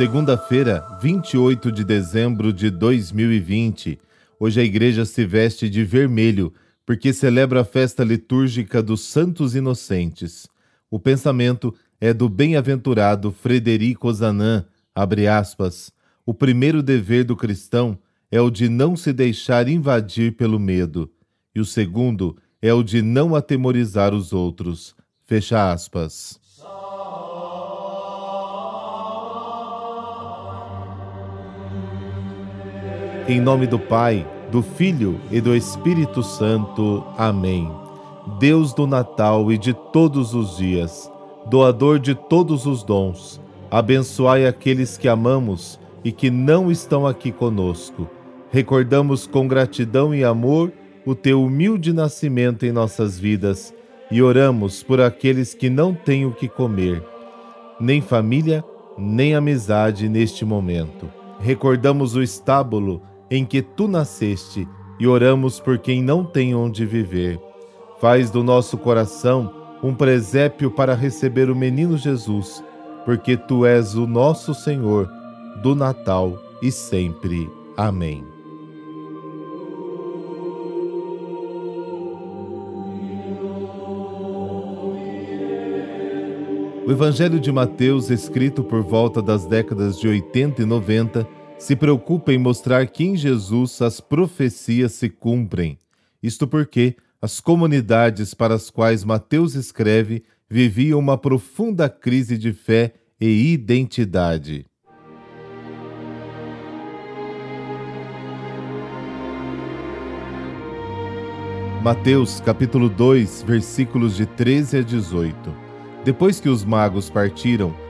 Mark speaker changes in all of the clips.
Speaker 1: Segunda-feira, 28 de dezembro de 2020. Hoje a igreja se veste de vermelho porque celebra a festa litúrgica dos Santos Inocentes. O pensamento é do bem-aventurado Frederico Zanan, abre aspas, o primeiro dever do cristão é o de não se deixar invadir pelo medo, e o segundo é o de não atemorizar os outros. Fecha aspas. Em nome do Pai, do Filho e do Espírito Santo. Amém. Deus do Natal e de todos os dias, doador de todos os dons, abençoai aqueles que amamos e que não estão aqui conosco. Recordamos com gratidão e amor o teu humilde nascimento em nossas vidas e oramos por aqueles que não têm o que comer, nem família, nem amizade neste momento. Recordamos o estábulo em que tu nasceste e oramos por quem não tem onde viver. Faz do nosso coração um presépio para receber o menino Jesus, porque tu és o nosso Senhor do Natal e sempre. Amém. O Evangelho de Mateus, escrito por volta das décadas de 80 e 90, se preocupa em mostrar que em Jesus as profecias se cumprem. Isto porque as comunidades para as quais Mateus escreve viviam uma profunda crise de fé e identidade. Mateus capítulo 2, versículos de 13 a 18. Depois que os magos partiram,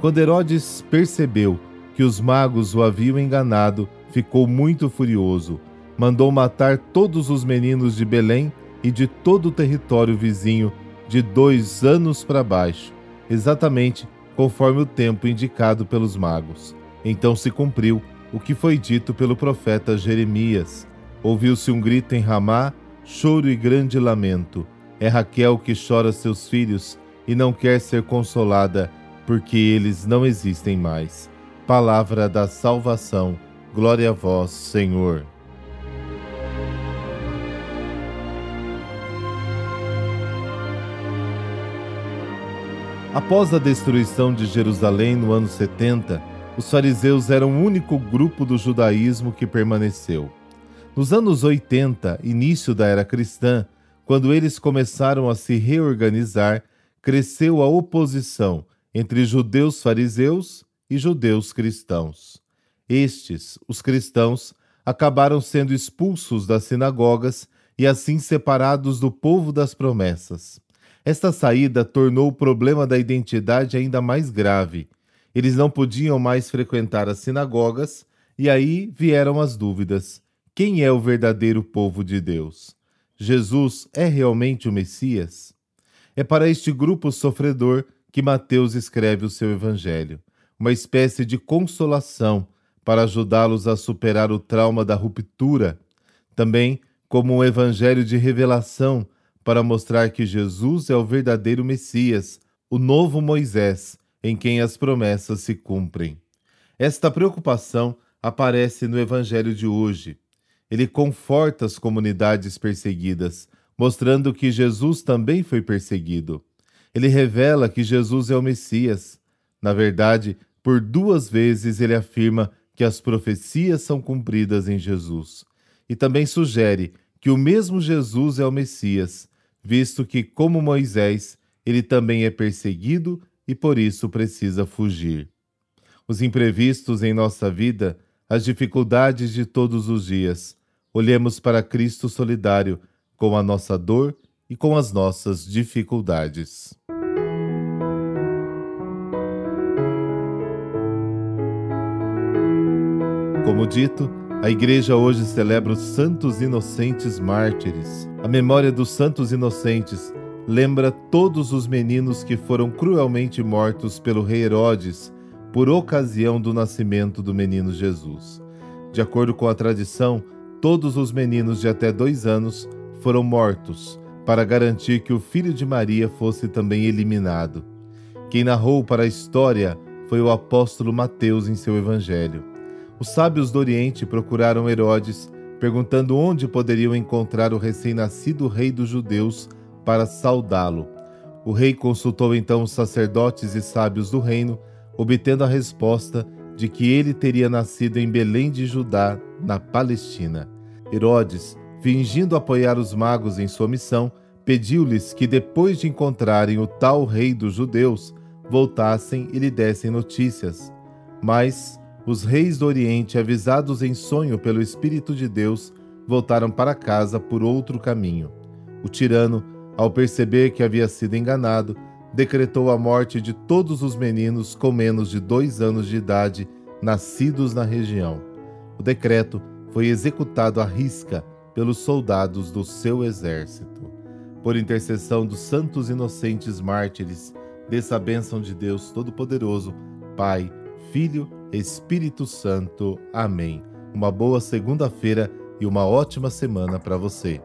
Speaker 1: Quando Herodes percebeu que os magos o haviam enganado, ficou muito furioso. Mandou matar todos os meninos de Belém e de todo o território vizinho, de dois anos para baixo, exatamente conforme o tempo indicado pelos magos. Então se cumpriu o que foi dito pelo profeta Jeremias. Ouviu-se um grito em Ramá, choro e grande lamento. É Raquel que chora seus filhos e não quer ser consolada, porque eles não existem mais. Palavra da salvação. Glória a vós, Senhor. Após a destruição de Jerusalém no ano 70, os fariseus eram o único grupo do judaísmo que permaneceu. Nos anos 80, início da era cristã, quando eles começaram a se reorganizar, cresceu a oposição entre judeus fariseus e judeus cristãos. Estes, os cristãos, acabaram sendo expulsos das sinagogas e assim separados do povo das promessas. Esta saída tornou o problema da identidade ainda mais grave. Eles não podiam mais frequentar as sinagogas e aí vieram as dúvidas: quem é o verdadeiro povo de Deus? Jesus é realmente o Messias? É para este grupo sofredor que Mateus escreve o seu evangelho, uma espécie de consolação para ajudá-los a superar o trauma da ruptura, também como um evangelho de revelação para mostrar que Jesus é o verdadeiro Messias, o novo Moisés, em quem as promessas se cumprem. Esta preocupação aparece no evangelho de hoje. Ele conforta as comunidades perseguidas, mostrando que Jesus também foi perseguido. Ele revela que Jesus é o Messias. Na verdade, por duas vezes ele afirma que as profecias são cumpridas em Jesus. E também sugere que o mesmo Jesus é o Messias, visto que, como Moisés, ele também é perseguido e por isso precisa fugir. Os imprevistos em nossa vida, as dificuldades de todos os dias, olhemos para Cristo solidário com a nossa dor e com as nossas dificuldades. Como dito, a igreja hoje celebra os santos inocentes mártires. A memória dos santos inocentes lembra todos os meninos que foram cruelmente mortos pelo rei Herodes por ocasião do nascimento do menino Jesus. De acordo com a tradição, todos os meninos de até dois anos foram mortos para garantir que o filho de Maria fosse também eliminado. Quem narrou para a história foi o apóstolo Mateus em seu evangelho. Os sábios do Oriente procuraram Herodes, perguntando onde poderiam encontrar o recém-nascido rei dos judeus para saudá-lo. O rei consultou então os sacerdotes e sábios do reino, obtendo a resposta de que ele teria nascido em Belém de Judá, na Palestina. Herodes, fingindo apoiar os magos em sua missão, pediu-lhes que, depois de encontrarem o tal rei dos judeus, voltassem e lhe dessem notícias. Mas os reis do Oriente, avisados em sonho pelo Espírito de Deus, voltaram para casa por outro caminho. O tirano, ao perceber que havia sido enganado, decretou a morte de todos os meninos com menos de dois anos de idade nascidos na região. O decreto foi executado à risca pelos soldados do seu exército. Por intercessão dos santos inocentes mártires, dessa bênção de Deus Todo-Poderoso, Pai, Filho Espírito Santo. Amém. Uma boa segunda-feira e uma ótima semana para você.